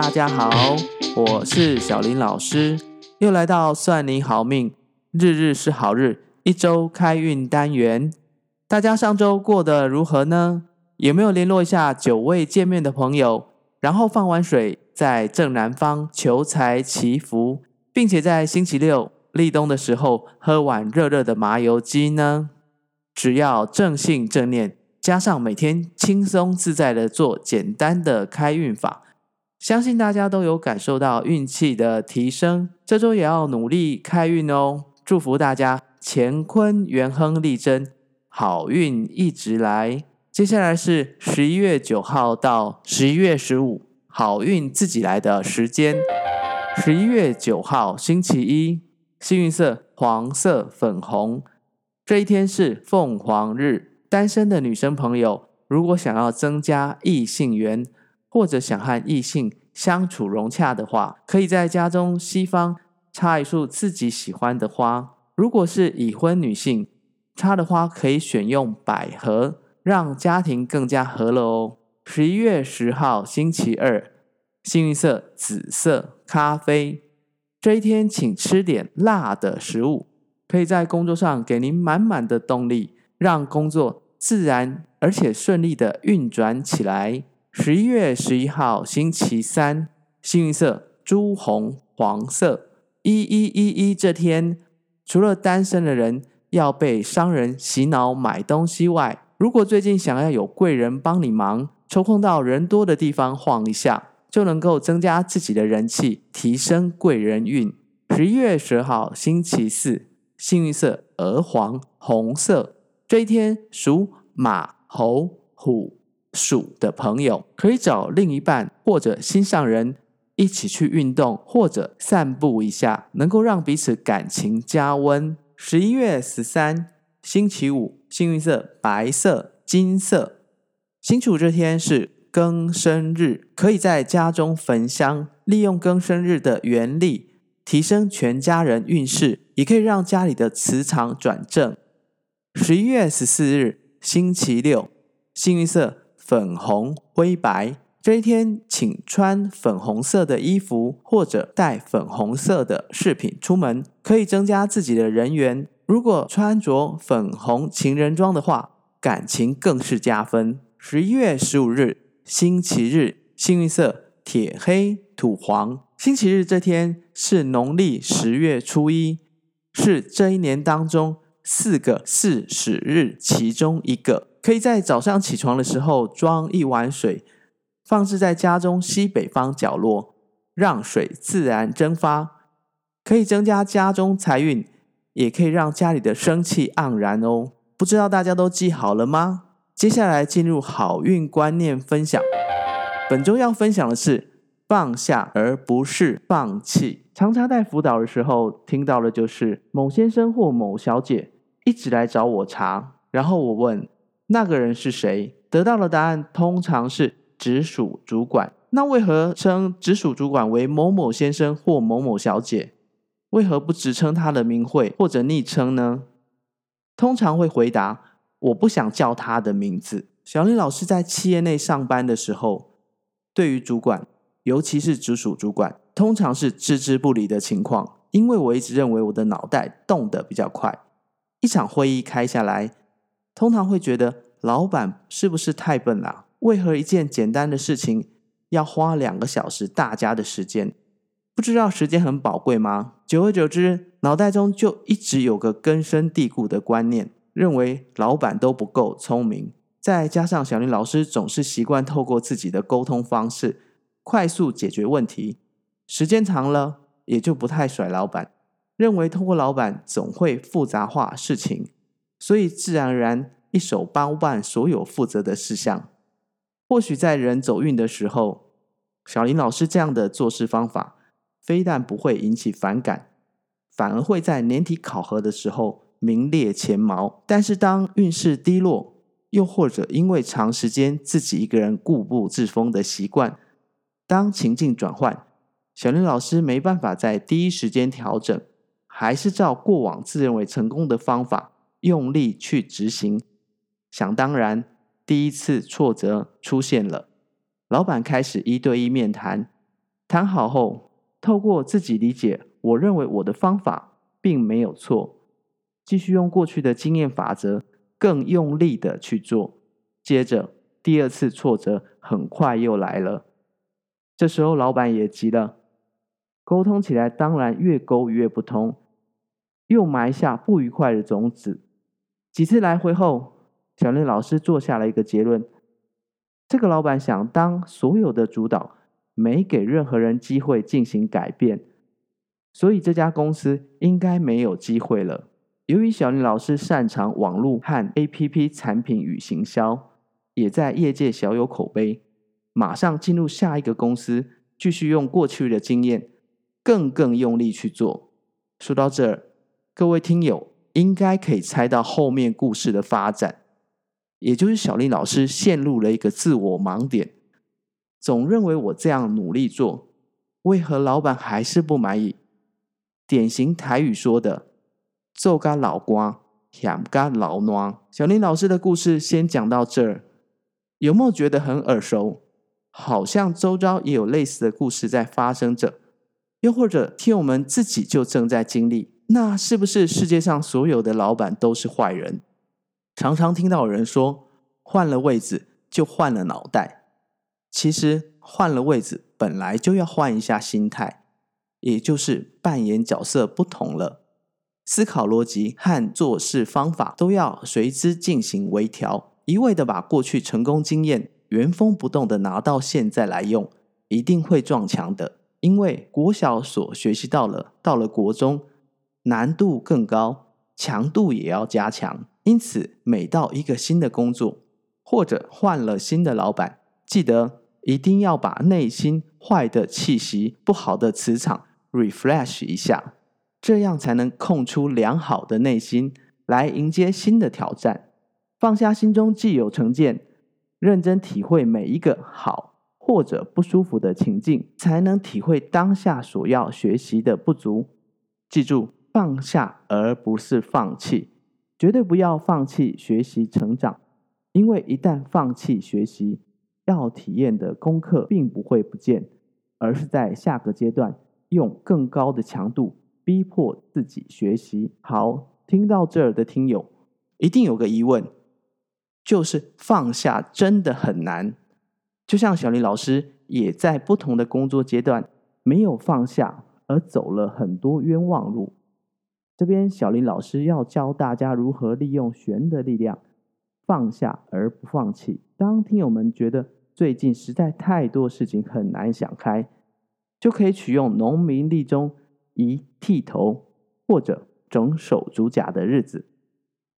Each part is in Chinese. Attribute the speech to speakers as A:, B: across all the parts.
A: 大家好，我是小林老师，又来到算你好命，日日是好日，一周开运单元。大家上周过得如何呢？有没有联络一下久未见面的朋友，然后放完水，在正南方求财祈福，并且在星期六立冬的时候喝碗热热的麻油鸡呢？只要正信正念，加上每天轻松自在的做简单的开运法，相信大家都有感受到运气的提升。这周也要努力开运哦！祝福大家乾坤元亨利贞，好运一直来。接下来是十一月九号到十一月十五，好运自己来的时间。十一月九号星期一，幸运色黄色、粉红。这一天是凤凰日。单身的女生朋友，如果想要增加异性缘，或者想和异性相处融洽的话，可以在家中西方插一束自己喜欢的花。如果是已婚女性，插的花可以选用百合，让家庭更加和乐哦。十一月十号星期二，幸运色紫色、咖啡。这一天请吃点辣的食物，可以在工作上给您满满的动力。让工作自然而且顺利的运转起来。十一月十一号星期三，幸运色朱红、黄色。一一一一这天，除了单身的人要被商人洗脑买东西外，如果最近想要有贵人帮你忙，抽空到人多的地方晃一下，就能够增加自己的人气，提升贵人运。十一月十号星期四，幸运色鹅黄、红色。这一天，属马、猴、虎、鼠的朋友可以找另一半或者心上人一起去运动或者散步一下，能够让彼此感情加温。十一月十三，星期五，幸运色白色、金色。星期五这天是庚申日，可以在家中焚香，利用庚申日的原理提升全家人运势，也可以让家里的磁场转正。十一月十四日，星期六，幸运色粉红、灰白。这一天，请穿粉红色的衣服或者带粉红色的饰品出门，可以增加自己的人缘。如果穿着粉红情人装的话，感情更是加分。十一月十五日，星期日，幸运色铁黑、土黄。星期日这天是农历十月初一，是这一年当中。四个巳时日其中一个，可以在早上起床的时候装一碗水，放置在家中西北方角落，让水自然蒸发，可以增加家中财运，也可以让家里的生气盎然哦。不知道大家都记好了吗？接下来进入好运观念分享，本周要分享的是放下而不是放弃。常常在辅导的时候听到的就是某先生或某小姐一直来找我查，然后我问那个人是谁，得到的答案通常是直属主管。那为何称直属主管为某某先生或某某小姐？为何不直称他的名讳或者昵称呢？通常会回答我不想叫他的名字。小林老师在企业内上班的时候，对于主管，尤其是直属主管。通常是置之不理的情况，因为我一直认为我的脑袋动得比较快。一场会议开下来，通常会觉得老板是不是太笨了？为何一件简单的事情要花两个小时大家的时间？不知道时间很宝贵吗？久而久之，脑袋中就一直有个根深蒂固的观念，认为老板都不够聪明。再加上小林老师总是习惯透过自己的沟通方式，快速解决问题。时间长了，也就不太甩老板，认为通过老板总会复杂化事情，所以自然而然一手包办所有负责的事项。或许在人走运的时候，小林老师这样的做事方法，非但不会引起反感，反而会在年底考核的时候名列前茅。但是当运势低落，又或者因为长时间自己一个人固步自封的习惯，当情境转换。小林老师没办法在第一时间调整，还是照过往自认为成功的方法用力去执行。想当然，第一次挫折出现了，老板开始一对一面谈，谈好后，透过自己理解，我认为我的方法并没有错，继续用过去的经验法则，更用力的去做。接着，第二次挫折很快又来了。这时候，老板也急了，沟通起来当然越沟越不通，又埋下不愉快的种子。几次来回后，小林老师做下了一个结论：这个老板想当所有的主导，没给任何人机会进行改变，所以这家公司应该没有机会了。由于小林老师擅长网络和 APP 产品与行销，也在业界小有口碑。马上进入下一个公司，继续用过去的经验，更更用力去做。说到这儿，各位听友应该可以猜到后面故事的发展，也就是小林老师陷入了一个自我盲点，总认为我这样努力做，为何老板还是不满意？典型台语说的“做甲老官，嫌甲老烂”。小林老师的故事先讲到这儿，有没有觉得很耳熟？好像周遭也有类似的故事在发生着，又或者听我们自己就正在经历，那是不是世界上所有的老板都是坏人？常常听到有人说，换了位子就换了脑袋，其实换了位子本来就要换一下心态，也就是扮演角色不同了，思考逻辑和做事方法都要随之进行微调，一味的把过去成功经验。原封不动的拿到现在来用，一定会撞墙的。因为国小所学习到了，到了国中难度更高，强度也要加强。因此，每到一个新的工作，或者换了新的老板，记得一定要把内心坏的气息、不好的磁场 refresh 一下，这样才能空出良好的内心来迎接新的挑战，放下心中既有成见。认真体会每一个好或者不舒服的情境，才能体会当下所要学习的不足。记住，放下而不是放弃，绝对不要放弃学习成长。因为一旦放弃学习，要体验的功课并不会不见，而是在下个阶段用更高的强度逼迫自己学习。好，听到这儿的听友，一定有个疑问。就是放下真的很难，就像小林老师也在不同的工作阶段没有放下，而走了很多冤枉路。这边小林老师要教大家如何利用玄的力量，放下而不放弃。当听友们觉得最近实在太多事情很难想开，就可以取用农民历中一剃头或者整手足甲的日子。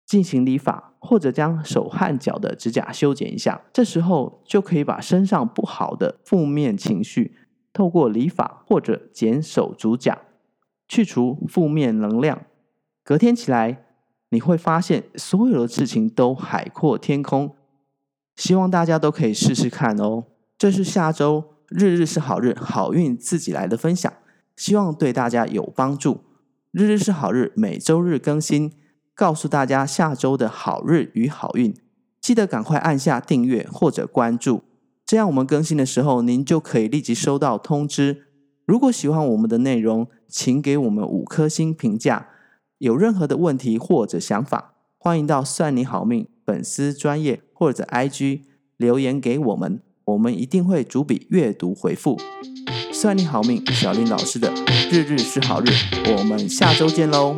A: 进行理发，或者将手和脚的指甲修剪一下，这时候就可以把身上不好的负面情绪，透过理发或者剪手足甲，去除负面能量。隔天起来，你会发现所有的事情都海阔天空。希望大家都可以试试看哦。这是下周日日是好日，好运自己来的分享，希望对大家有帮助。日日是好日，每周日更新。告诉大家下周的好日与好运，记得赶快按下订阅或者关注，这样我们更新的时候，您就可以立即收到通知。如果喜欢我们的内容，请给我们五颗星评价。有任何的问题或者想法，欢迎到算你好命粉丝专业或者 IG 留言给我们，我们一定会逐笔阅读回复。算你好命，小林老师的日日是好日，我们下周见喽。